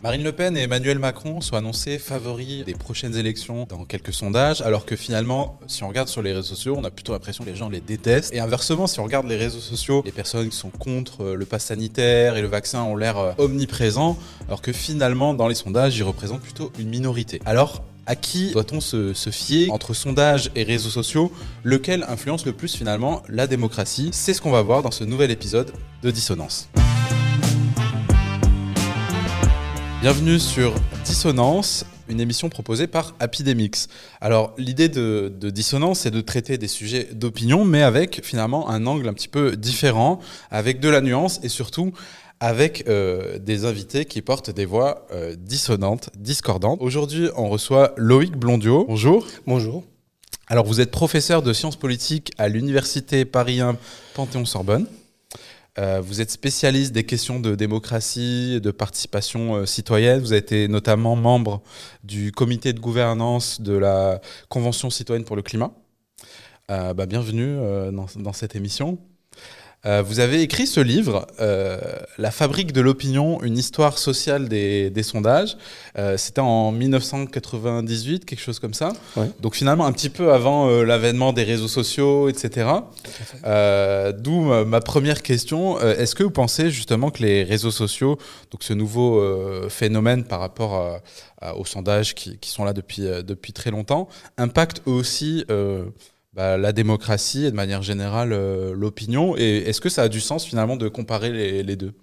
Marine Le Pen et Emmanuel Macron sont annoncés favoris des prochaines élections dans quelques sondages, alors que finalement, si on regarde sur les réseaux sociaux, on a plutôt l'impression que les gens les détestent. Et inversement, si on regarde les réseaux sociaux, les personnes qui sont contre euh, le pass sanitaire et le vaccin ont l'air euh, omniprésents, alors que finalement, dans les sondages, ils représentent plutôt une minorité. Alors, à qui doit-on se, se, fier entre sondages et réseaux sociaux? Lequel influence le plus finalement la démocratie? C'est ce qu'on va voir dans ce nouvel épisode de Dissonance. Bienvenue sur Dissonance, une émission proposée par Epidemix. Alors l'idée de, de, Dissonance, c'est de traiter des sujets d'opinion, mais avec finalement un angle un petit peu différent, avec de la nuance et surtout avec euh, des invités qui portent des voix euh, dissonantes, discordantes. Aujourd'hui, on reçoit Loïc Blondio. Bonjour. Bonjour. Alors vous êtes professeur de sciences politiques à l'Université Paris 1 Panthéon-Sorbonne. Euh, vous êtes spécialiste des questions de démocratie, de participation euh, citoyenne. Vous avez été notamment membre du comité de gouvernance de la Convention citoyenne pour le climat. Euh, bah, bienvenue dans, cette émission. Euh, vous avez écrit ce livre, euh, La fabrique de l'opinion, une histoire sociale des, des sondages. Euh, C'était en 1998, quelque chose comme ça. Ouais. Donc finalement un petit peu avant l'avènement des réseaux sociaux, etc. D'où ma première question. Est-ce que vous pensez justement que les réseaux sociaux, donc ce nouveau phénomène par rapport à, à, aux sondages qui, qui, sont là depuis, depuis très longtemps, impactent aussi bah, la démocratie et de manière générale euh, l'opinion. Et est-ce que ça a du sens finalement de comparer les, deux?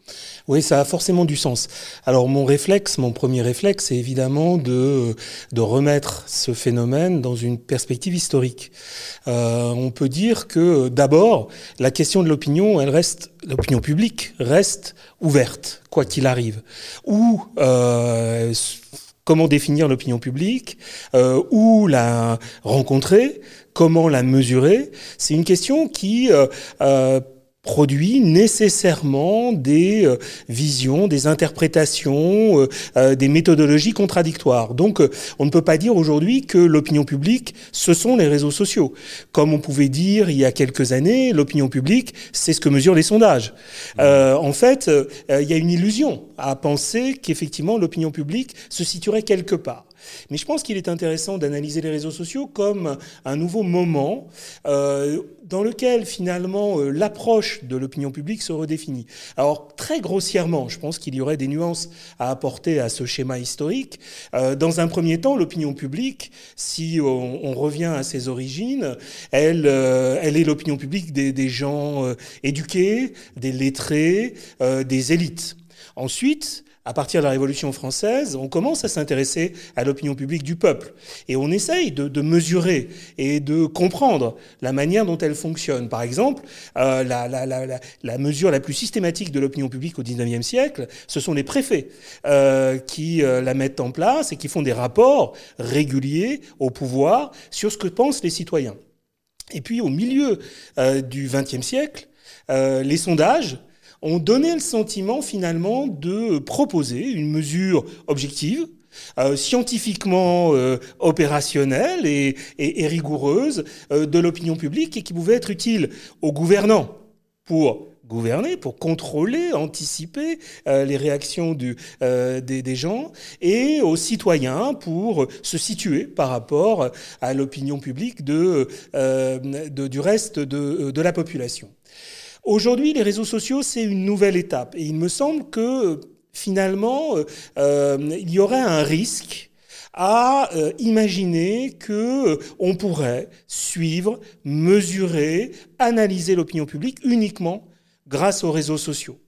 Oui, ça a forcément du sens. Alors mon réflexe, mon premier réflexe, c'est évidemment de, de remettre ce phénomène dans une perspective historique. Euh, on peut dire que d'abord, la question de l'opinion, elle reste, l'opinion publique reste ouverte, quoi qu'il arrive. Ou euh, comment définir l'opinion publique, euh, où la rencontrer, comment la mesurer, c'est une question qui euh, euh, produit nécessairement des euh, visions, des interprétations, des méthodologies contradictoires. Donc on ne peut pas dire aujourd'hui que l'opinion publique, ce sont les réseaux sociaux. Comme on pouvait dire il y a quelques années, l'opinion publique, c'est ce que mesurent les sondages. En fait, il y a une illusion à penser qu'effectivement l'opinion publique se situerait quelque part. Mais je pense qu'il est intéressant d'analyser les réseaux sociaux comme un nouveau moment euh, dans lequel finalement euh, l'approche de l'opinion publique se redéfinit. Alors très grossièrement, je pense qu'il y aurait des nuances à apporter à ce schéma historique. Euh, dans un premier temps, l'opinion publique, si on, revient à ses origines, elle, est l'opinion publique des gens éduqués, des lettrés, des élites. Ensuite, à partir de la Révolution française, on commence à s'intéresser à l'opinion publique du peuple. Et on essaye de, de, mesurer et de comprendre la manière dont elle fonctionne. Par exemple, euh, la, la, la, la, mesure la plus systématique de l'opinion publique au XIXe siècle, ce sont les préfets euh, qui euh, la mettent en place et qui font des rapports réguliers au pouvoir sur ce que pensent les citoyens. Et puis, au milieu euh, du XXe siècle, euh, les sondages ont donné le sentiment finalement de proposer une mesure objective, euh, scientifiquement euh, opérationnelle et, rigoureuse euh, de l'opinion publique et qui pouvait être utile aux gouvernants pour gouverner, pour contrôler, anticiper les réactions des, gens, et aux citoyens pour se situer par rapport à l'opinion publique du reste de la population. Aujourd'hui, les réseaux sociaux, c'est une nouvelle étape. Et il me semble que finalement, euh, il y aurait un risque à euh, imaginer que euh, on pourrait suivre, mesurer, analyser l'opinion publique uniquement grâce aux réseaux sociaux.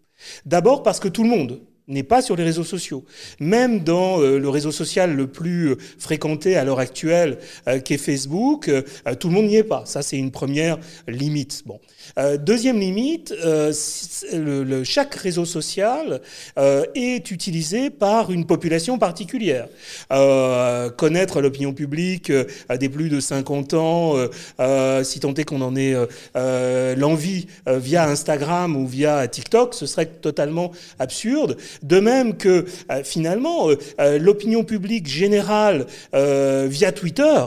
D'abord parce que tout le monde n'est pas sur les réseaux sociaux. Même dans euh, le réseau social le plus euh, fréquenté à l'heure actuelle, euh, qui est Facebook, euh, tout le monde n'y est pas. Ça, c'est une première limite. Bon. Euh, deuxième limite, le, chaque réseau social est utilisé par une population particulière. connaître l'opinion publique des plus de 50 ans, si tant est qu'on en ait l'envie via Instagram ou via TikTok, ce serait totalement absurde. De même que euh, finalement, euh, l'opinion publique générale euh, via Twitter,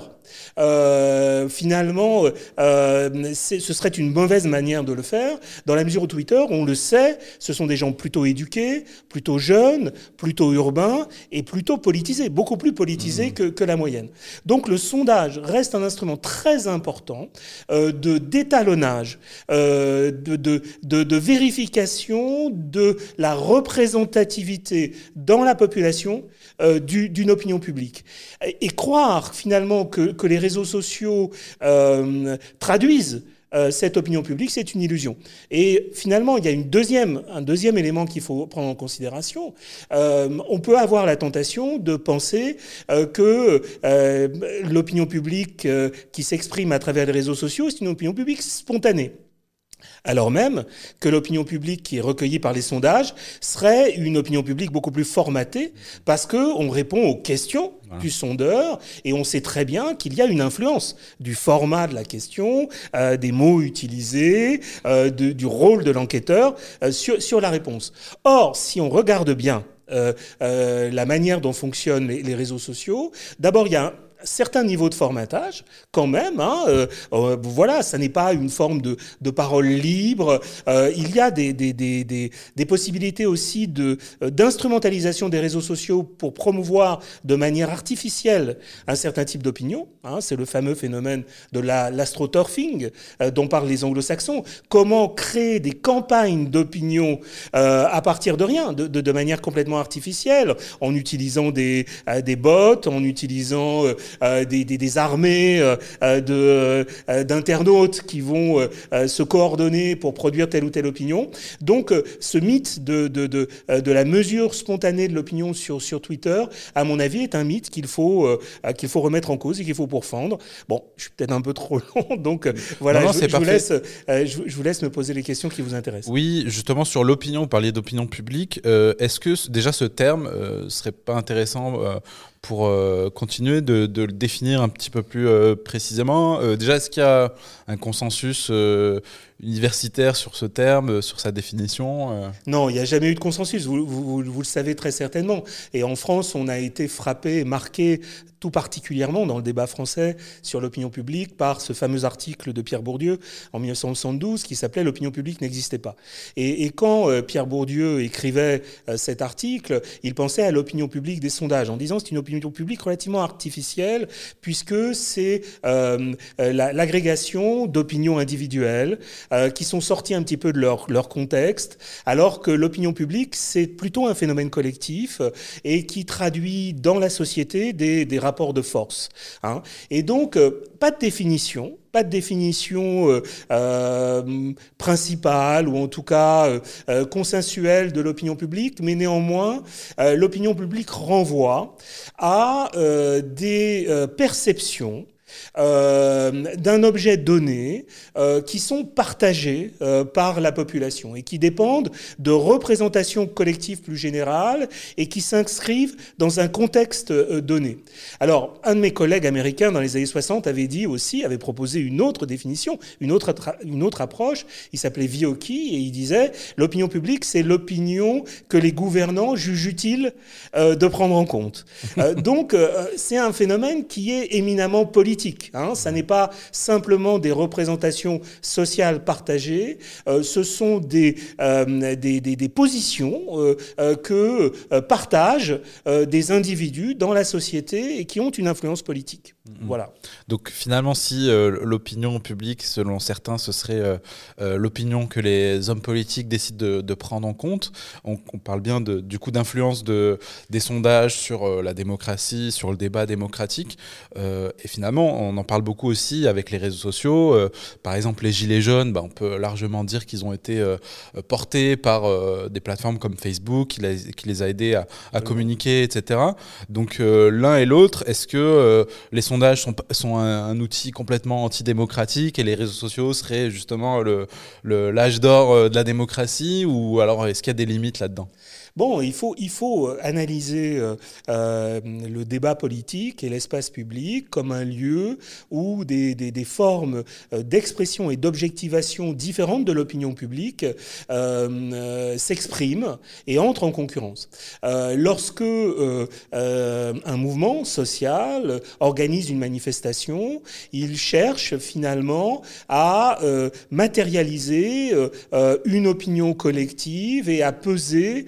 euh, finalement, euh, ce serait une mauvaise manière de le faire, dans la mesure où Twitter, on le sait, ce sont des gens plutôt éduqués, plutôt jeunes, plutôt urbains et plutôt politisés, beaucoup plus politisés mmh. que, que, la moyenne. Donc le sondage reste un instrument très important euh, de d'étalonnage, de, de, de, de vérification de la représentativité dans la population euh, d'une opinion publique. Et, croire finalement que, que, les réseaux sociaux euh, traduisent euh, cette opinion publique, c'est une illusion. Et finalement, il y a un deuxième élément qu'il faut prendre en considération. Euh, on peut avoir la tentation de penser que l'opinion publique qui s'exprime à travers les réseaux sociaux, c'est une opinion publique spontanée alors même que l'opinion publique qui est recueillie par les sondages serait une opinion publique beaucoup plus formatée parce que on répond aux questions du sondeur et on sait très bien qu'il y a une influence du format de la question, euh, des mots utilisés, euh, du rôle de l'enquêteur euh, sur, sur la réponse. Or, si on regarde bien la manière dont fonctionnent les, les réseaux sociaux, d'abord il y a un certain niveau de formatage, quand même. Hein, euh, euh, voilà, ça n'est pas une forme de, parole libre. Euh, il y a des, possibilités aussi d'instrumentalisation des réseaux sociaux pour promouvoir de manière artificielle un certain type d'opinion. Hein, C'est le fameux phénomène de l'astroturfing dont parlent les anglo-saxons. Comment créer des campagnes d'opinion à partir de rien, de, manière complètement artificielle, en utilisant des bots, en utilisant euh, des, des, des, armées euh, euh, de d'internautes qui vont se coordonner pour produire telle ou telle opinion. Donc, ce mythe de, de, de, de la mesure spontanée de l'opinion sur, sur Twitter, à mon avis, est un mythe qu'il faut, qu'il faut remettre en cause et qu'il faut pourfendre. Bon, je suis peut-être un peu trop long, donc voilà, je, je, vous laisse, je, vous laisse me poser les questions qui vous intéressent. Oui, justement, sur l'opinion, vous parliez d'opinion publique. Est-ce que déjà ce terme serait pas intéressant pour euh, continuer de, le définir un petit peu plus euh, précisément. Euh, déjà, est-ce qu'il y a un consensus universitaire sur ce terme, sur sa définition Non, il n'y a jamais eu de consensus, vous, le savez très certainement. Et en France, on a été frappé, marqué tout particulièrement dans le débat français sur l'opinion publique par ce fameux article de Pierre Bourdieu en 1972 qui s'appelait L'opinion publique n'existait pas. Et, quand euh, Pierre Bourdieu écrivait euh, cet article, il pensait à l'opinion publique des sondages en disant c'est une opinion publique relativement artificielle puisque c'est euh, euh l'agrégation d'opinions individuelles qui sont sorties un petit peu de leur, leur contexte, alors que l'opinion publique c'est plutôt un phénomène collectif et qui traduit dans la société des, des rapport de force. Hein. Et donc, euh, pas de définition, pas de définition euh, euh, principale ou en tout cas consensuelle de l'opinion publique, mais néanmoins, l'opinion publique renvoie à des perceptions euh, d'un objet donné euh, qui sont partagés euh, par la population et qui dépendent de représentations collectives plus générales et qui s'inscrivent dans un contexte donné. Alors, un de mes collègues américains dans les années 60 avait dit aussi, avait proposé une autre définition, une autre, une autre approche, il s'appelait Vioki et il disait l'opinion publique, c'est l'opinion que les gouvernants jugent utile de prendre en compte. donc, c'est un phénomène qui est éminemment politique Hein. Ça n'est pas simplement des représentations sociales partagées, euh, ce sont des, euh, positions euh, que partagent des individus dans la société et qui ont une influence politique. Mm-hmm. Voilà. Donc finalement, si l'opinion publique, selon certains, ce serait l'opinion que les hommes politiques décident de, de prendre en compte, on, on, parle bien de, du coup d'influence de, des sondages sur la démocratie, sur le débat démocratique, et finalement, on en parle beaucoup aussi avec les réseaux sociaux. Euh, par exemple, les gilets jaunes, bah, on peut largement dire qu'ils ont été euh, portés par euh, des plateformes comme Facebook, qui, les a aidés à, communiquer, etc. Donc l'un et l'autre, est-ce que les sondages sont, un, outil complètement antidémocratique et les réseaux sociaux seraient justement l'âge d'or de la démocratie ou alors est-ce qu'il y a des limites là-dedans? Bon, il faut, euh, analyser euh, euh, le débat politique et l'espace public comme un lieu où des, formes d'expression et d'objectivation différentes de l'opinion publique s'expriment et entrent en concurrence. Lorsque un mouvement social organise une manifestation, il cherche finalement à matérialiser une opinion collective et à peser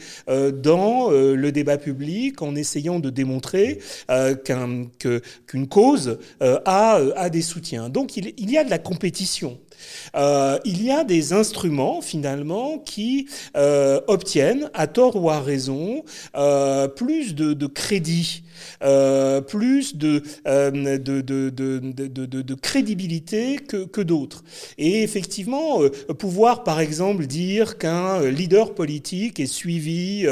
dans euh, le débat public en essayant de démontrer euh, qu'une cause a, des soutiens. Donc il y a de la compétition. Euh, il y a des instruments finalement qui euh, obtiennent, à tort ou à raison, euh, plus de, crédit, plus de, crédibilité que d'autres. Et effectivement, pouvoir par exemple dire qu'un leader politique est suivi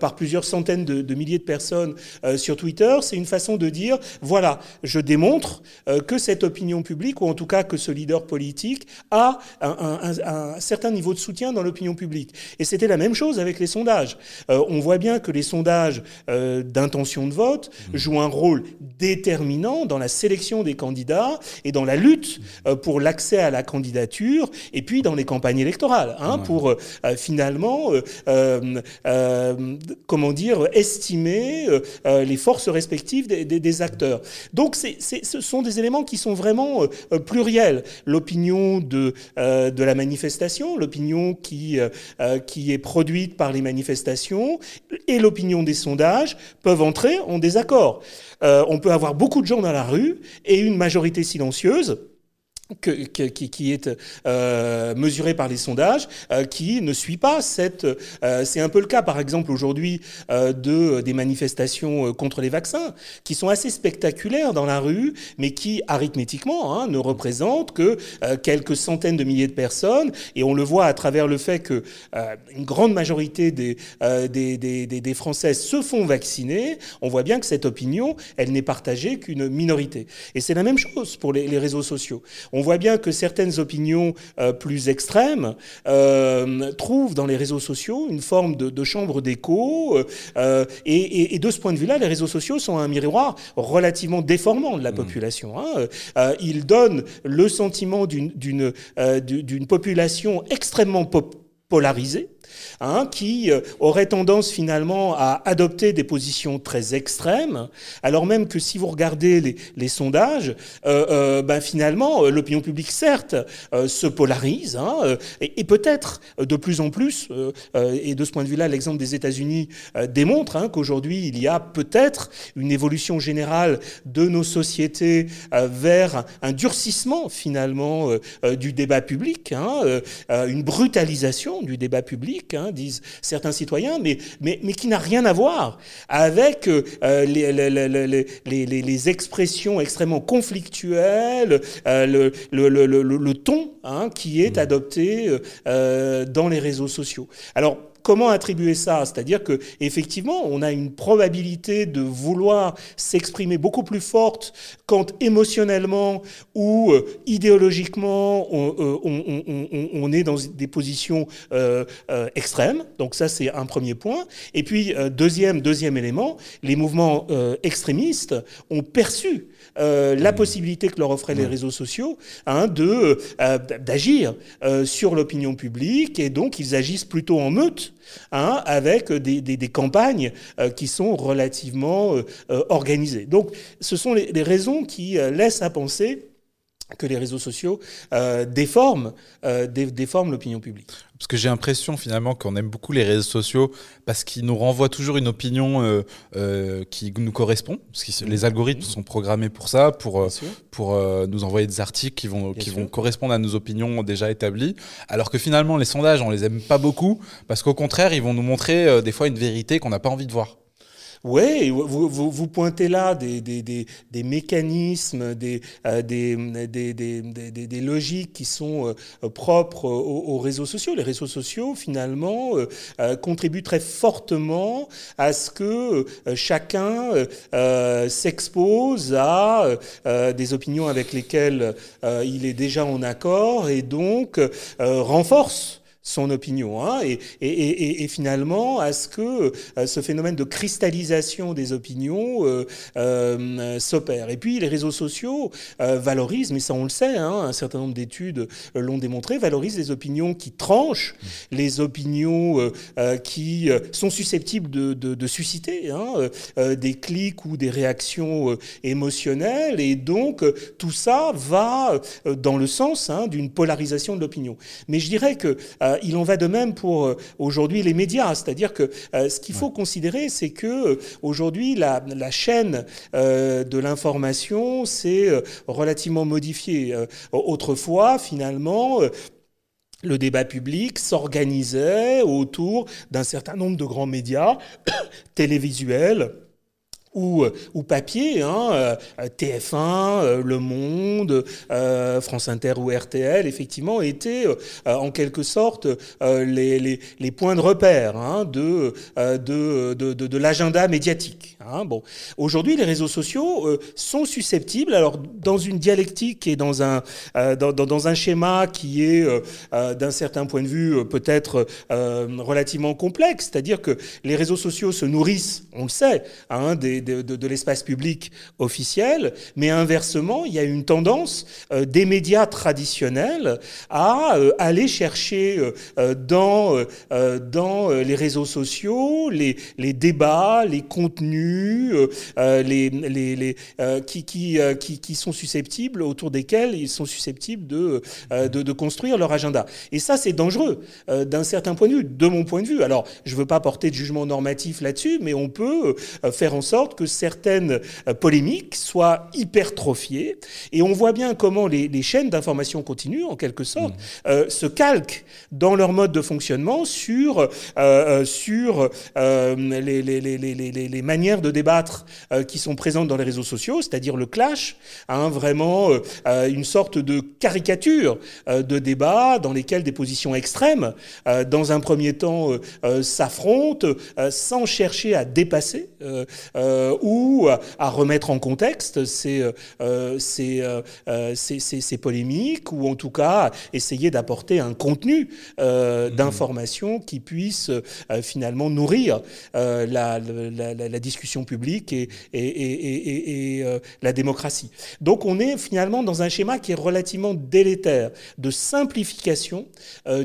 par plusieurs centaines de, milliers de personnes sur Twitter, c'est une façon de dire, voilà, je démontre que cette opinion publique, ou en tout cas que ce leader politique, a un, certain niveau de soutien dans l'opinion publique. Et c'était la même chose avec les sondages. Euh, on voit bien que les sondages euh, d'intention de vote mmh. jouent un rôle déterminant dans la sélection des candidats et dans la lutte euh, pour l'accès à la candidature et puis dans les campagnes électorales, hein, pour finalement, comment dire, estimer les forces respectives des, des acteurs. Donc ce sont des éléments qui sont vraiment pluriels. L'opinion de, euh, de la manifestation, l'opinion euh, euh, qui est produite par les manifestations et l'opinion des sondages peuvent entrer en désaccord. on peut avoir beaucoup de gens dans la rue et une majorité silencieuse que, qui, qui, est euh, mesuré par les sondages, euh, qui ne suit pas cette. Euh, c'est un peu le cas, par exemple, aujourd'hui, euh, de des manifestations euh, contre les vaccins, qui sont assez spectaculaires dans la rue, mais qui arithmétiquement hein, ne représentent que euh, quelques centaines de milliers de personnes, et on le voit à travers le fait que une grande majorité des, des, des, des, Français se font vacciner. On voit bien que cette opinion, elle n'est partagée qu'une minorité. Et c'est la même chose pour les, les réseaux sociaux. On voit bien que certaines opinions euh, plus extrêmes euh, trouvent dans les réseaux sociaux une forme de, chambre d'écho. Euh, et, de ce point de vue-là, les réseaux sociaux sont un miroir relativement déformant de la mmh. population. Hein. ils donnent le sentiment d'une population extrêmement polarisée Hein, qui euh, aurait tendance finalement à adopter des positions très extrêmes, alors même que si vous regardez les, sondages, euh, euh, ben finalement l'opinion publique certes se polarise hein, et, peut-être de plus en plus, et de ce point de vue-là l'exemple des États-Unis démontre hein, qu'aujourd'hui il y a peut-être une évolution générale de nos sociétés vers un durcissement finalement du débat public, une brutalisation du débat public Hein, disent certains citoyens, mais, mais, mais qui n'a rien à voir avec euh, les, les, les, les, expressions extrêmement conflictuelles, euh, le, le, le, le, ton hein, qui est mmh. adopté euh, dans les réseaux sociaux. Alors, Comment attribuer ça? C'est-à-dire que effectivement, on a une probabilité de vouloir s'exprimer beaucoup plus forte quand émotionnellement ou euh, idéologiquement on, euh, on, est dans des positions euh extrêmes. Donc ça, c'est un premier point. Et puis deuxième deuxième élément, les mouvements extrémistes ont perçu la mmh. possibilité que leur offraient les réseaux sociaux hein, de d'agir sur l'opinion publique et donc ils agissent plutôt en meute Hein, avec des, des, campagnes euh, qui sont relativement euh, euh, organisées. Donc ce sont les, les raisons qui laissent à penser que les réseaux sociaux euh, déforment, euh, déforment l'opinion publique. Parce que j'ai l'impression finalement qu'on aime beaucoup les réseaux sociaux parce qu'ils nous renvoient toujours une opinion euh, qui nous correspond. Parce que les algorithmes sont programmés pour ça, pour, pour nous envoyer des articles qui vont, qui vont correspondre à nos opinions déjà établies. Alors que finalement, les sondages, on les aime pas beaucoup parce qu'au contraire, ils vont nous montrer des fois une vérité qu'on n'a pas envie de voir. Oui, vous, vous, pointez là des, des, des, des mécanismes, des, euh, des, logiques qui sont euh, propres aux, réseaux sociaux. Les réseaux sociaux, finalement, euh, contribuent très fortement à ce que chacun s'expose à des opinions avec lesquelles il est déjà en accord et donc renforce son opinion, hein, et, finalement à ce que ce phénomène de cristallisation des opinions euh, euh, s'opère. Et puis les réseaux sociaux euh, valorisent, mais ça on le sait, hein, un certain nombre d'études l'ont démontré, valorisent les opinions qui tranchent, les opinions qui sont susceptibles de, susciter hein, des clics ou des réactions émotionnelles, et donc tout ça va dans le sens d'une polarisation de l'opinion. Mais je dirais que il en va de même pour euh, aujourd'hui les médias, c'est-à-dire que euh, ce qu'il faut considérer, c'est que aujourd'hui la, la, chaîne de l'information s'est relativement modifiée. autrefois, finalement, le débat public s'organisait autour d'un certain nombre de grands médias télévisuels ou, euh, ou papier, hein, euh, TF1, euh, Le Monde, France Inter ou RTL, effectivement, étaient en quelque sorte les, points de repère hein, de, l'agenda médiatique. Hein. Aujourd'hui, les réseaux sociaux sont susceptibles, alors dans une dialectique et dans un, dans, dans, un schéma qui est, d'un certain point de vue, peut-être relativement complexe, c'est-à-dire que les réseaux sociaux se nourrissent, on le sait, hein, de, de, l'espace public officiel, mais inversement, il y a une tendance euh, des médias traditionnels à euh, aller chercher euh, dans, dans les réseaux sociaux les, les débats, les contenus, les, les, les qui, qui, qui, qui, sont susceptibles, autour desquels ils sont susceptibles de, de, de construire leur agenda. Et ça, c'est dangereux d'un certain point de vue, de mon point de vue. Alors, je ne veux pas porter de jugement normatif là-dessus, mais on peut faire en sorte que certaines euh, polémiques soient hypertrophiées. Et on voit bien comment les, les chaînes d'information continue, en quelque sorte, mmh. euh, se calquent dans leur mode de fonctionnement sur, euh, euh sur euh, les, les, les, manières de débattre qui sont présentes dans les réseaux sociaux, c'est-à-dire le clash, hein, vraiment une sorte de caricature de débat dans lesquels des positions extrêmes, dans un premier temps, s'affrontent sans chercher à dépasser ou à remettre en contexte ces, euh, ces, euh, ces, ces, ces, polémiques, ou en tout cas essayer d'apporter un contenu euh, mmh. d'information qui puisse euh, finalement nourrir euh, la, la, la, la, discussion publique et, et, et, et la démocratie. Donc on est finalement dans un schéma qui est relativement délétère de simplification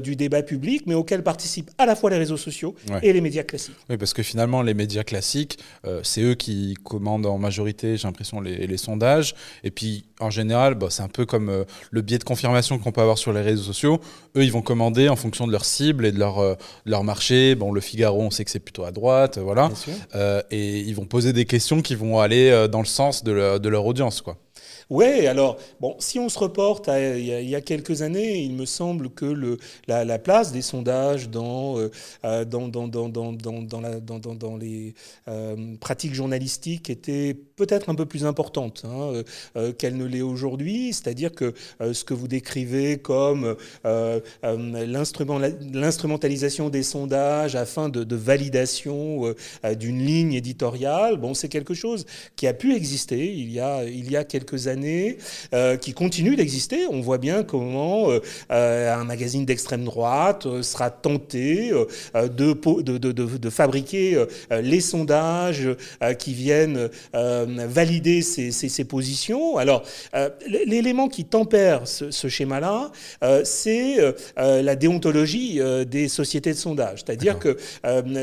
du débat public, mais auquel participent à la fois les réseaux sociaux ouais. et les médias classiques. Oui, parce que finalement, les médias classiques, c'est eux qui commandent en majorité, j'ai l'impression, les, les, sondages. Et puis, en général, bah, c'est un peu comme euh, le biais de confirmation qu'on peut avoir sur les réseaux sociaux. Eux, ils vont commander en fonction de leur cible et de leur, euh, leur marché. Bon, le Figaro, on sait que c'est plutôt à droite, voilà. Euh, et ils vont poser des questions qui vont aller euh, dans le sens de, de leur audience, quoi. Oui, alors, bon, si on se reporte à il y a, quelques années, il me semble que le, la, la place des sondages dans, les pratiques journalistiques était peut-être un peu plus importante hein, euh, euh qu'elle ne l'est aujourd'hui. C'est-à-dire que euh, ce que vous décrivez comme l'instrumentalisation des sondages afin de, de validation d'une ligne éditoriale, bon, c'est quelque chose qui a pu exister il y a, il y a quelques années années, euh, qui continue d'exister. On voit bien comment euh, euh un magazine d'extrême droite sera tenté de, de, de, de, fabriquer les sondages qui viennent valider ces, ces, ces, positions. Alors, l'élément qui tempère ce, ce schéma-là, c'est la déontologie des sociétés de sondage. C'est-à-dire que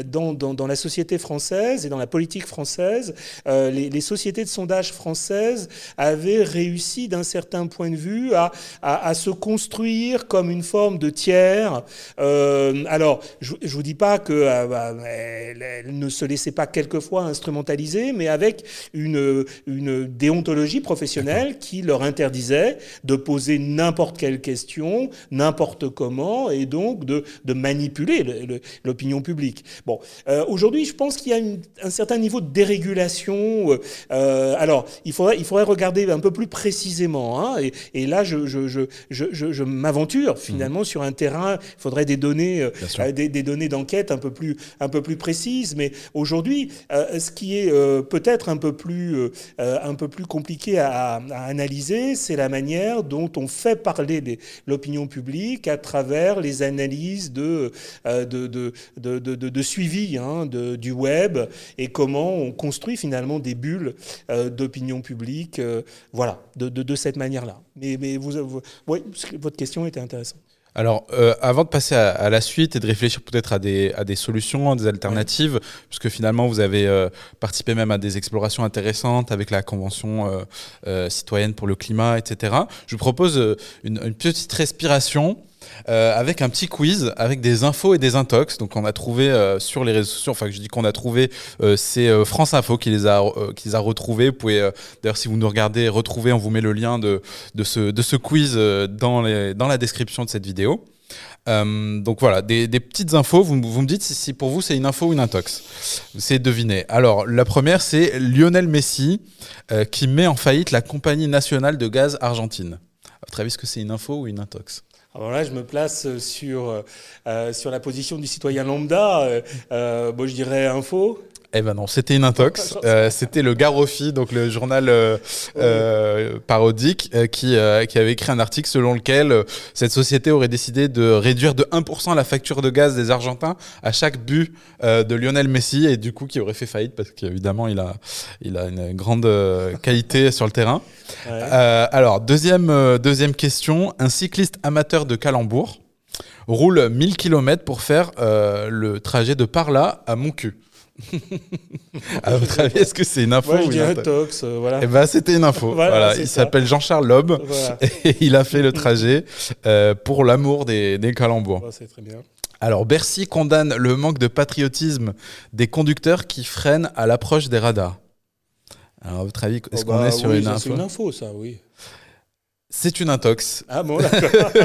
dans, dans, dans, la société française et dans la politique française, les, les sociétés de sondage françaises avaient réussi d'un certain point de vue à, à, à, se construire comme une forme de tiers. Euh, alors, je ne vous dis pas qu'elle euh, bah, elle ne se laissait pas quelquefois instrumentaliser, mais avec une, une déontologie professionnelle qui leur interdisait de poser n'importe quelle question, n'importe comment, et donc de, de manipuler l'opinion publique. Bon, euh, aujourd'hui, je pense qu'il y a une, un certain niveau de dérégulation. Alors, il faudrait, il faudrait regarder un peu plus précisément. Hein, et, et, là, je, je, je, je m'aventure finalement mmh. sur un terrain. Il faudrait des données, euh, des, des, données d'enquête un peu plus, un peu plus précises. Mais aujourd'hui, euh, ce qui est euh, peut-être un peu plus, un peu plus compliqué à, à analyser, c'est la manière dont on fait parler l'opinion publique à travers les analyses de, de, de, de, de, de suivi hein, du web et comment on construit finalement des bulles d'opinion publique. voilà, de, de, cette manière-là. Mais, mais vous, vous votre question était intéressante. Alors, euh, avant de passer à, la suite et de réfléchir peut-être à des, à des solutions, à des alternatives, puisque finalement vous avez euh, participé même à des explorations intéressantes avec la Convention euh, citoyenne pour le climat, etc., je vous propose une, une petite respiration euh, avec un petit quiz avec des infos et des intox. Donc on a trouvé euh, sur les réseaux sociaux, enfin je dis qu'on a trouvé, euh, c'est France Info qui les a, qui les a retrouvés. Vous pouvez d'ailleurs si vous nous regardez retrouver, on vous met le lien de, de, ce, de ce quiz dans, les, dans la description de cette vidéo. donc voilà, des, petites infos. Vous, vous me dites si, pour vous c'est une info ou une intox. C'est deviner. Alors la première c'est Lionel Messi qui met en faillite la compagnie nationale de gaz argentine. À votre est-ce que c'est une info ou une intox? Alors là, je me place sur, euh, sur la position du citoyen lambda. Euh, euh bon, je dirais info. Eh ben non, c'était une intox. Euh, c'était le Garofi, donc le journal euh, euh, parodique, qui, qui avait écrit un article selon lequel cette société aurait décidé de réduire de 1% la facture de gaz des Argentins à chaque but de Lionel Messi et du coup qui aurait fait faillite parce qu'évidemment il a, il a une grande qualité sur le terrain. alors deuxième, deuxième question, un cycliste amateur de Calembourg roule 1000 km pour faire le trajet de Parla à Moncu à votre avis, est-ce que c'est une info ou une un tox, euh, voilà. Eh ben, c'était une info. voilà, il s'appelle Jean-Charles Loeb et il a fait le trajet euh, pour l'amour des, des calembours. c'est très bien. Alors, Bercy condamne le manque de patriotisme des conducteurs qui freinent à l'approche des radars. Alors, à votre avis, est-ce oh, qu'on bah est sur une info C'est une info, ça, oui. C'est une intox. Ah bon.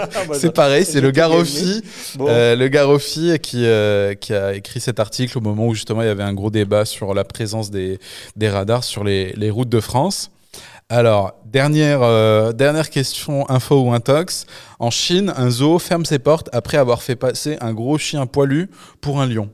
Ah, bah, c'est pareil, c'est le Garofi, euh, le Garofi qui, euh, qui a écrit cet article au moment où justement il y avait un gros débat sur la présence des, des radars sur les, les, routes de France. Alors, dernière, euh, dernière question info ou intox. En Chine, un zoo ferme ses portes après avoir fait passer un gros chien poilu pour un lion.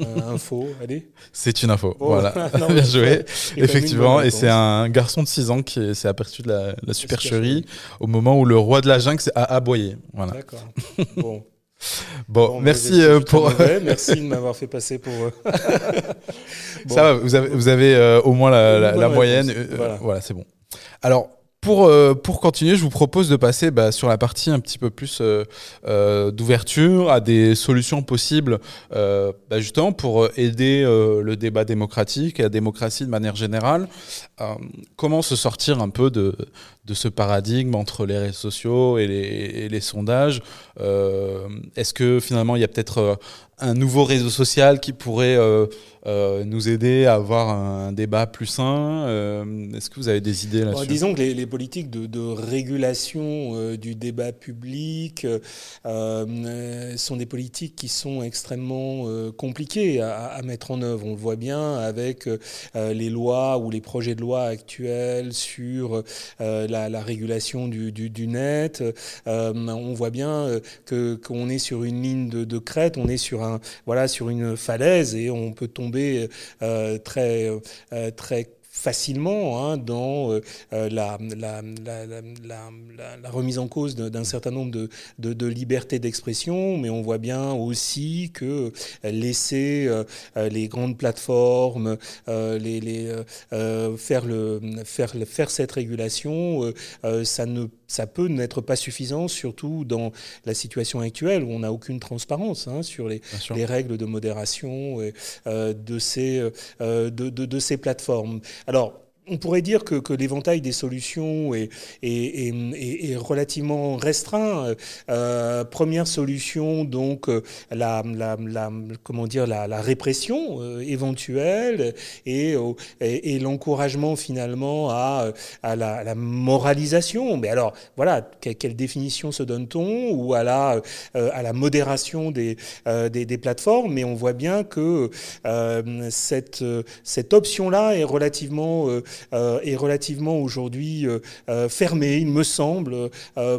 Euh, info, allez. C'est une info, voilà. Bien joué. Effectivement, et c'est un garçon de 6 ans qui s'est aperçu de la, supercherie au moment où le roi de la jungle a aboyé. Voilà. D'accord. Bon. Bon, merci euh, pour. merci de m'avoir fait passer pour. Ça va, vous avez, vous avez euh, au moins la, moyenne. voilà, voilà c'est bon. Alors, pour, euh, pour continuer, je vous propose de passer bah, sur la partie un petit peu plus euh, euh, d'ouverture à des solutions possibles, bah, justement pour aider le débat démocratique et la démocratie de manière générale. comment se sortir un peu de, ce paradigme entre les réseaux sociaux et les sondages? Est-ce que finalement il y a peut-être un nouveau réseau social qui pourrait euh, euh, nous aider à avoir un, débat plus sain euh, Est-ce que vous avez des idées là-dessus? Disons que les, politiques de, régulation du débat public sont des politiques qui sont extrêmement compliquées à, mettre en œuvre. On le voit bien avec les lois ou les projets de loi actuels sur la, régulation du, du net. on voit bien que qu'on est sur une ligne de, de crête, on est sur voilà, sur une falaise et on peut tomber euh, très, euh, très facilement hein, dans euh, la, remise en cause d'un certain nombre de, libertés d'expression, mais on voit bien aussi que laisser les grandes plateformes faire, faire, faire cette régulation, ça ne ça peut n'être pas suffisant, surtout dans la situation actuelle où on n'a aucune transparence hein, sur les, les, règles de modération euh, de, ces, euh, de, de, de, ces plateformes. Alors, on pourrait dire que, que l'éventail des solutions est, est, est, est relativement restreint. Euh, première solution, donc la, la, la comment dire la, la répression euh, éventuelle et, et, l'encouragement finalement à, à, la, moralisation. Mais alors voilà, quelle, définition se donne-t-on? Ou à la euh, à la modération des, euh, des, des plateformes Mais on voit bien que cette cette option là est relativement est relativement aujourd'hui fermée, il me semble,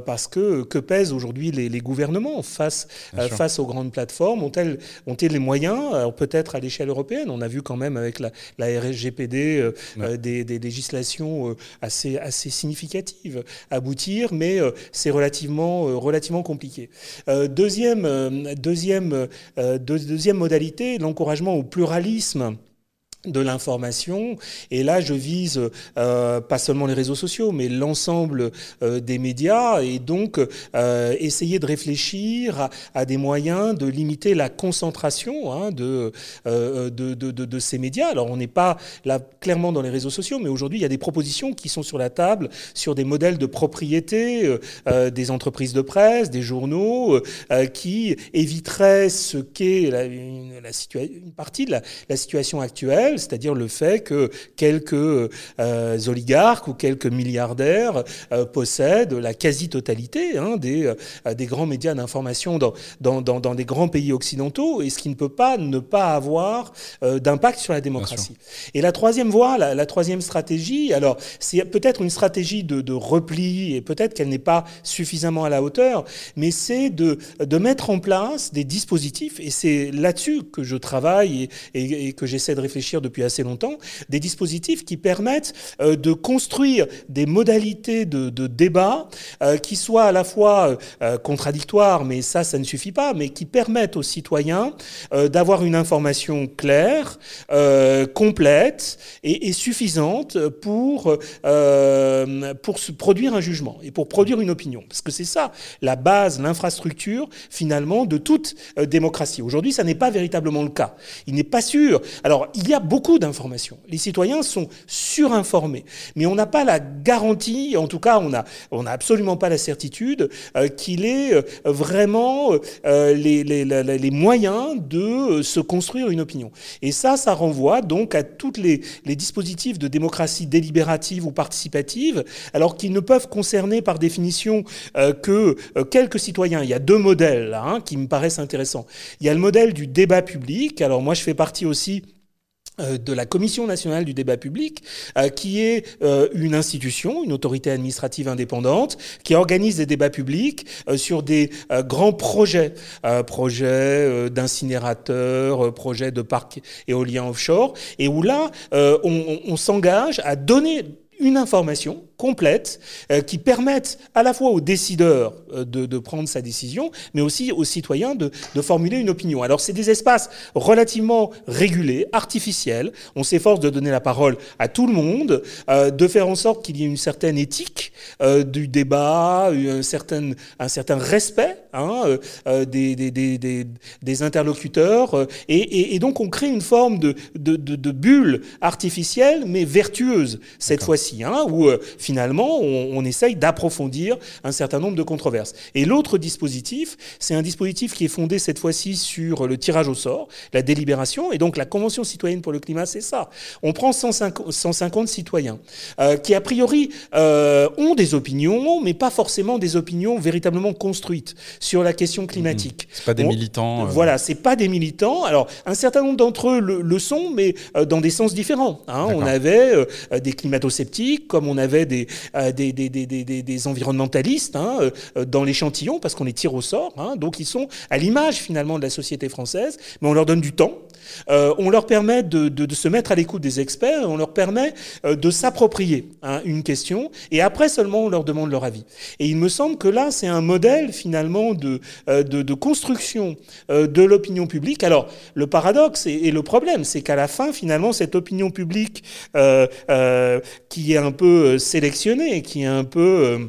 parce que que pèsent aujourd'hui les, les, gouvernements face, face aux grandes plateformes? Ont-elles ont les moyens, peut-être à l'échelle européenne? On a vu quand même avec la, la RGPD des, des, législations assez, assez significatives aboutir, mais c'est relativement, relativement compliqué. deuxième, deuxième, deuxième modalité, l'encouragement au pluralisme de l'information. Et là, je vise euh, pas seulement les réseaux sociaux, mais l'ensemble euh, des médias, et donc euh, essayer de réfléchir à, des moyens de limiter la concentration hein, de, de, ces médias. Alors, on n'est pas là clairement dans les réseaux sociaux, mais aujourd'hui, il y a des propositions qui sont sur la table sur des modèles de propriété des entreprises de presse, des journaux, qui éviteraient ce qu'est une, partie de la situation actuelle c'est-à-dire le fait que quelques euh, oligarques ou quelques milliardaires euh, possèdent la quasi-totalité hein, des, euh, des grands médias d'information dans, dans, dans, des grands pays occidentaux, et ce qui ne peut pas ne pas avoir d'impact sur la démocratie. Et la troisième voie, la, troisième stratégie, alors c'est peut-être une stratégie de, de repli, et peut-être qu'elle n'est pas suffisamment à la hauteur, mais c'est de, de mettre en place des dispositifs, et c'est là-dessus que je travaille et, et que j'essaie de réfléchir depuis assez longtemps, des dispositifs qui permettent euh, de construire des modalités de, débat euh, qui soient à la fois euh, contradictoires, mais ça, ça ne suffit pas, mais qui permettent aux citoyens d'avoir une information claire, complète et, suffisante pour, pour se produire un jugement et pour produire une opinion. Parce que c'est ça la base, l'infrastructure finalement de toute démocratie. Aujourd'hui, ça n'est pas véritablement le cas. Il n'est pas sûr. Alors, il y a beaucoup d'informations. Les citoyens sont surinformés. Mais on n'a pas la garantie, en tout cas, on n'a on a absolument pas la certitude euh, qu'il ait euh, vraiment euh, les, les, les, moyens de se construire une opinion. Et ça, ça renvoie donc à tous les, les dispositifs de démocratie délibérative ou participative, alors qu'ils ne peuvent concerner par définition que quelques citoyens. Il y a deux modèles hein, qui me paraissent intéressants. Il y a le modèle du débat public. Alors moi, je fais partie aussi de la Commission nationale du débat public, euh, qui est euh, une institution, une autorité administrative indépendante, qui organise des débats publics sur des grands projets, projets d'incinérateurs, projets de parcs éoliens offshore, et où là, on, on s'engage à donner une information complète euh, qui permette à la fois aux décideurs euh, de, de, prendre sa décision, mais aussi aux citoyens de, de formuler une opinion. Alors c'est des espaces relativement régulés, artificiels. On s'efforce de donner la parole à tout le monde, euh, de faire en sorte qu'il y ait une certaine éthique du débat, un certain, un certain respect hein, des, des, des, des, interlocuteurs. Et, et, et, donc on crée une forme de bulle artificielle, mais vertueuse cette fois-ci, hein, où finalement, on, essaye d'approfondir un certain nombre de controverses. Et l'autre dispositif, c'est un dispositif qui est fondé cette fois-ci sur le tirage au sort, la délibération, et donc la Convention citoyenne pour le climat, c'est ça. On prend 150, 150 citoyens euh, qui, a priori, euh, ont des opinions, mais pas forcément des opinions véritablement construites sur la question climatique. Mmh. C'est pas des militants. Euh... Voilà, c'est pas des militants. Alors, un certain nombre d'entre eux le, sont, mais euh, dans des sens différents. Hein. On avait des climato-sceptiques, comme on avait des des, des, environnementalistes hein, euh, dans l'échantillon parce qu'on les tire au sort. Hein, donc ils sont à l'image finalement de la société française, mais on leur donne du temps. Euh, on leur permet de, se mettre à l'écoute des experts, on leur permet de s'approprier hein, une question, et après seulement on leur demande leur avis. Et il me semble que là, c'est un modèle finalement de, construction de l'opinion publique. Alors, le paradoxe et, le problème, c'est qu'à la fin, finalement, cette opinion publique euh, euh, qui est un peu sélectionnée, qui est un peu euh,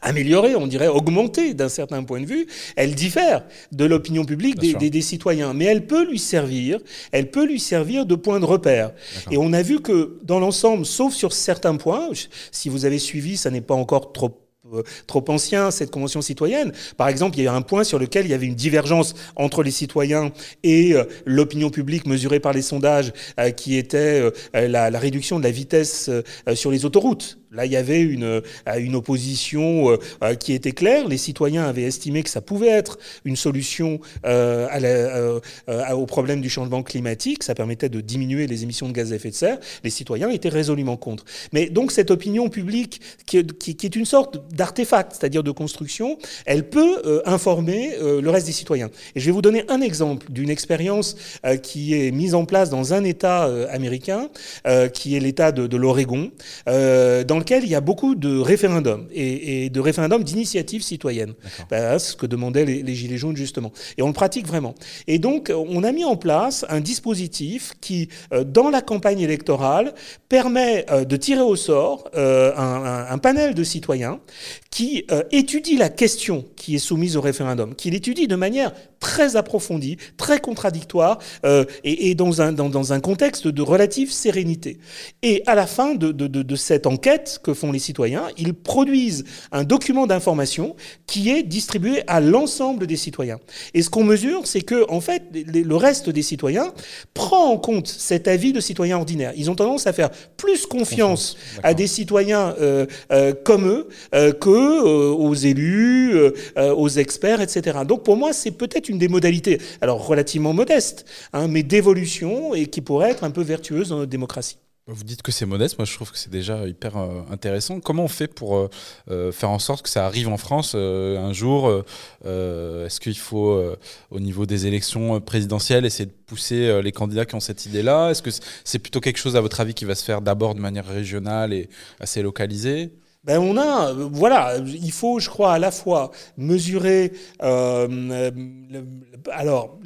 améliorée, on dirait augmentée d'un certain point de vue, elle diffère de l'opinion publique des, des, citoyens, mais elle peut lui servir, elle peut lui servir de point de repère. Et on a vu que dans l'ensemble, sauf sur certains points, si vous avez suivi, ça n'est pas encore trop euh, trop ancien, cette convention citoyenne. Par exemple, il y a un point sur lequel il y avait une divergence entre les citoyens et euh, l'opinion publique mesurée par les sondages, euh, qui était la, la, réduction de la vitesse sur les autoroutes. Là, il y avait une, une opposition qui était claire. Les citoyens avaient estimé que ça pouvait être une solution au problème du changement climatique. Ça permettait de diminuer les émissions de gaz à effet de serre. Les citoyens étaient résolument contre. Mais donc cette opinion publique, qui, est une sorte d'artefact, c'est-à-dire de construction, elle peut informer le reste des citoyens. Et je vais vous donner un exemple d'une expérience qui est mise en place dans un État américain, qui est l'État de, de l'Oregon, lequel il y a beaucoup de référendums et, de référendums d'initiative citoyenne. Bah, c'est ce que demandaient les, Gilets jaunes justement. Et on le pratique vraiment. Et donc, on a mis en place un dispositif qui, euh, dans la campagne électorale, permet euh, de tirer au sort euh, un, un, panel de citoyens qui étudie la question qui est soumise au référendum, qui l'étudie de manière très approfondie, très contradictoire, euh, et, et dans, un, dans, dans, un contexte de relative sérénité. Et à la fin de, de, de, de cette enquête que font les citoyens, ils produisent un document d'information qui est distribué à l'ensemble des citoyens. Et ce qu'on mesure, c'est que en fait, le reste des citoyens prend en compte cet avis de citoyens ordinaires. Ils ont tendance à faire plus confiance à des citoyens euh, euh, comme eux euh, que euh, aux élus, euh, aux experts, etc. Donc pour moi, c'est peut-être une des modalités, alors relativement modeste, hein, mais d'évolution et qui pourrait être un peu vertueuse dans notre démocratie. Vous dites que c'est modeste, moi je trouve que c'est déjà hyper euh, intéressant. Comment on fait pour euh, faire en sorte que ça arrive en France un jour Est-ce qu'il faut, au niveau des élections présidentielles, essayer de pousser les candidats qui ont cette idée-là? Est-ce que c'est plutôt quelque chose, à votre avis, qui va se faire d'abord de manière régionale et assez localisée? Ben on a, voilà, il faut, je crois, à la fois mesurer, euh, alors,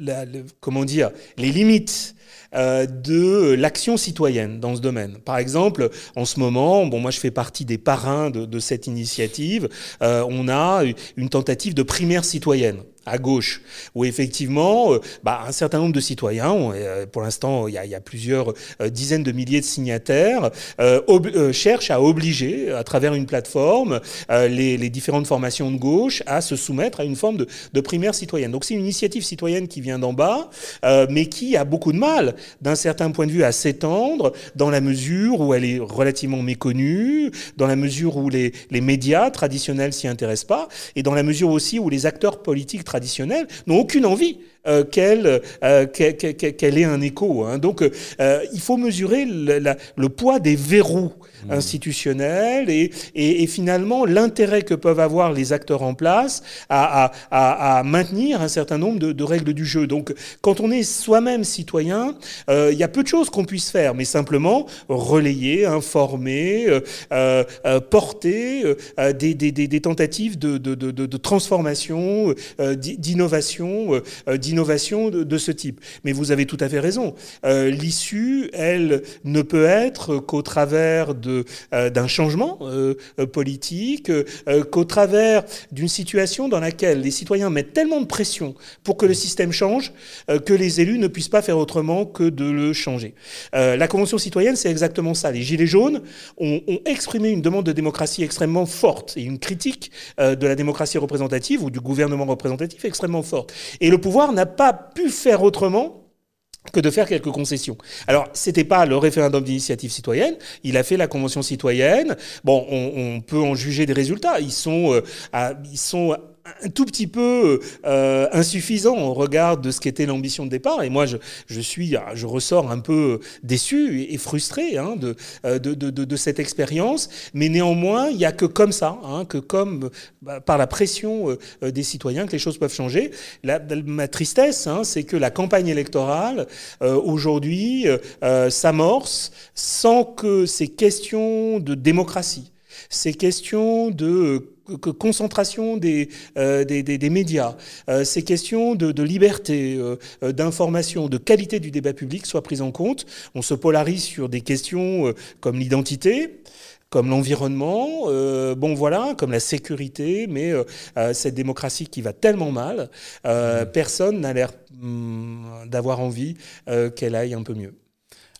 comment dire, les limites euh, de l'action citoyenne dans ce domaine. Par exemple, en ce moment, bon, moi je fais partie des parrains de, cette initiative, euh, on a une tentative de primaire citoyenne à gauche, où effectivement, euh, bah, un certain nombre de citoyens, euh, pour l'instant il y a, plusieurs euh, dizaines de milliers de signataires, cherchent à obliger, à travers une plateforme, les, différentes formations de gauche à se soumettre à une forme de, primaire citoyenne. Donc c'est une initiative citoyenne qui vient d'en bas, mais qui a beaucoup de mal, d'un certain point de vue, à s'étendre, dans la mesure où elle est relativement méconnue, dans la mesure où les médias traditionnels s'y intéressent pas, et dans la mesure aussi où les acteurs politiques traditionnels n'ont aucune envie euh, qu'elle euh, qu'elle ait un écho. Hein. Donc, euh, il faut mesurer le poids des verrous mmh. institutionnels et, et, et finalement l'intérêt que peuvent avoir les acteurs en place à, à, à, maintenir un certain nombre de, de, règles du jeu. Donc, quand on est soi-même citoyen, euh, il y a peu de choses qu'on puisse faire, mais simplement relayer, informer, euh, euh, porter des, des, des, tentatives de, de, de, de transformation, d'innovation, d'innovation de, de, ce type. Mais vous avez tout à fait raison. Euh, L'issue, elle, ne peut être qu'au travers d'un euh, changement euh, politique, euh, qu'au travers d'une situation dans laquelle les citoyens mettent tellement de pression pour que le système change que les élus ne puissent pas faire autrement que de le changer. La Convention citoyenne, c'est exactement ça. Les Gilets jaunes ont, exprimé une demande de démocratie extrêmement forte et une critique de la démocratie représentative ou du gouvernement représentatif extrêmement forte. Et le pouvoir n'a pas pu faire autrement que de faire quelques concessions. Alors, c'était pas le référendum d'initiative citoyenne, il a fait la convention citoyenne. Bon, on, peut en juger des résultats. Ils sont, euh, ils sont un tout petit peu euh, insuffisant au regard de ce qu'était l'ambition de départ. Et moi, je, je, suis, je ressors un peu déçu et, frustré hein, de, de, de, de, cette expérience. Mais néanmoins, il n'y a que comme ça, hein, que comme bah, par la pression euh, des citoyens, que les choses peuvent changer. La, ma tristesse, hein, c'est que la campagne électorale euh, aujourd'hui euh, s'amorce sans que ces questions de démocratie, ces questions de concentration des, euh, des, des, des, médias, euh, ces questions de, de liberté, euh, d'information, de qualité du débat public soient prises en compte. On se polarise sur des questions euh, comme l'identité, comme l'environnement, euh, bon voilà, comme la sécurité, mais euh, cette démocratie qui va tellement mal, euh, mmh. personne n'a l'air mmh, d'avoir envie qu'elle aille un peu mieux.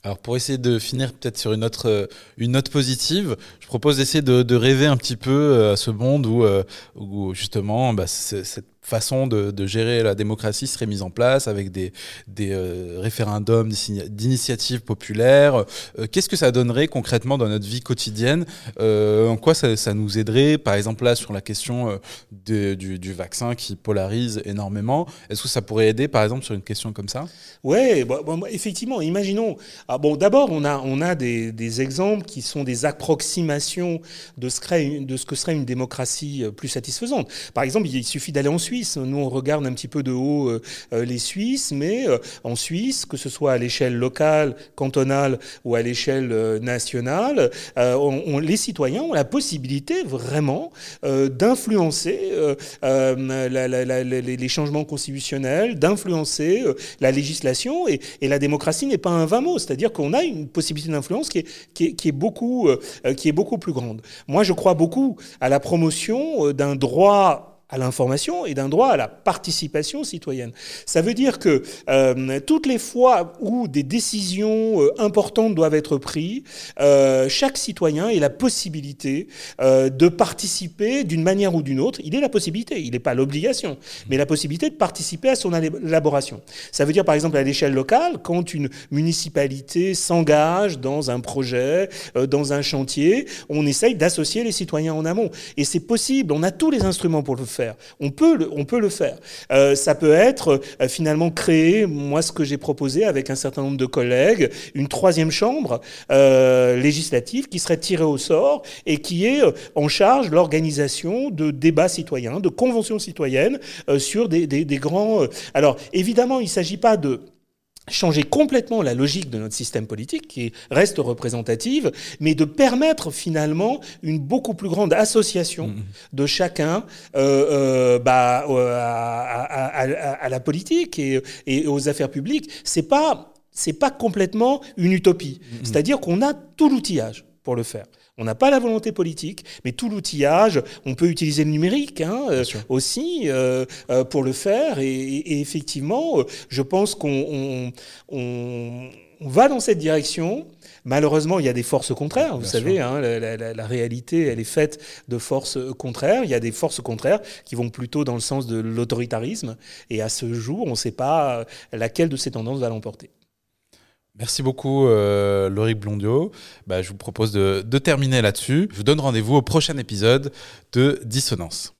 Alors pour essayer de finir peut-être sur une note, euh, une note positive, je propose d'essayer de, de, rêver un petit peu euh, à ce monde où, euh, où justement bah, cette façon de, gérer la démocratie serait mise en place avec des, des euh, référendums d'initiatives populaires. Euh, qu'est-ce que ça donnerait concrètement dans notre vie quotidienne euh, En quoi ça, nous aiderait Par exemple, là, sur la question du, du, vaccin qui polarise énormément, est-ce que ça pourrait aider, par exemple, sur une question comme ça? Oui, bah, bah, effectivement. Imaginons. Ah, bon, d'abord, on a, des, exemples qui sont des approximations de ce, de ce que serait une démocratie plus satisfaisante. Par exemple, il suffit d'aller en Suisse nous, on regarde un petit peu de haut euh, euh, les Suisses, mais euh, en Suisse, que ce soit à l'échelle locale, cantonale ou à l'échelle nationale, les citoyens ont la possibilité vraiment d'influencer les changements constitutionnels, d'influencer la législation, et, la démocratie n'est pas un vain mot, c'est-à-dire qu'on a une possibilité d'influence qui est, qui est beaucoup plus grande. Moi, je crois beaucoup à la promotion d'un droit à l'information et d'un droit à la participation citoyenne. Ça veut dire que euh, toutes les fois où des décisions euh, importantes doivent être prises, euh, chaque citoyen ait la possibilité de participer d'une manière ou d'une autre. Il est la possibilité, il n'est pas l'obligation, mais la possibilité de participer à son élaboration. Ça veut dire par exemple à l'échelle locale, quand une municipalité s'engage dans un projet, dans un chantier, on essaye d'associer les citoyens en amont. Et c'est possible, on a tous les instruments pour le faire. On peut le, faire. Euh, ça peut être euh, finalement créer, moi ce que j'ai proposé avec un certain nombre de collègues, une troisième chambre euh, législative qui serait tirée au sort et qui est en charge l'organisation de débats citoyens, de conventions citoyennes sur des grands... Alors évidemment, il ne s'agit pas de changer complètement la logique de notre système politique, qui reste représentative, mais de permettre finalement une beaucoup plus grande association mmh. de chacun euh, euh, bah, euh, à, la politique et, aux affaires publiques. C'est pas c'est pas complètement une utopie. Mmh. C'est-à-dire qu'on a tout l'outillage pour le faire. On n'a pas la volonté politique, mais tout l'outillage, on peut utiliser le numérique hein, euh, aussi euh, euh, pour le faire. Et, effectivement, je pense qu'on on, va dans cette direction. Malheureusement, il y a des forces contraires. Vous savez, hein, la, réalité, elle est faite de forces contraires. Il y a des forces contraires qui vont plutôt dans le sens de l'autoritarisme. Et à ce jour, on ne sait pas laquelle de ces tendances va l'emporter. Merci beaucoup, euh, Laurie Blondio. Bah, je vous propose de terminer là-dessus. Je vous donne rendez-vous au prochain épisode de Dissonance.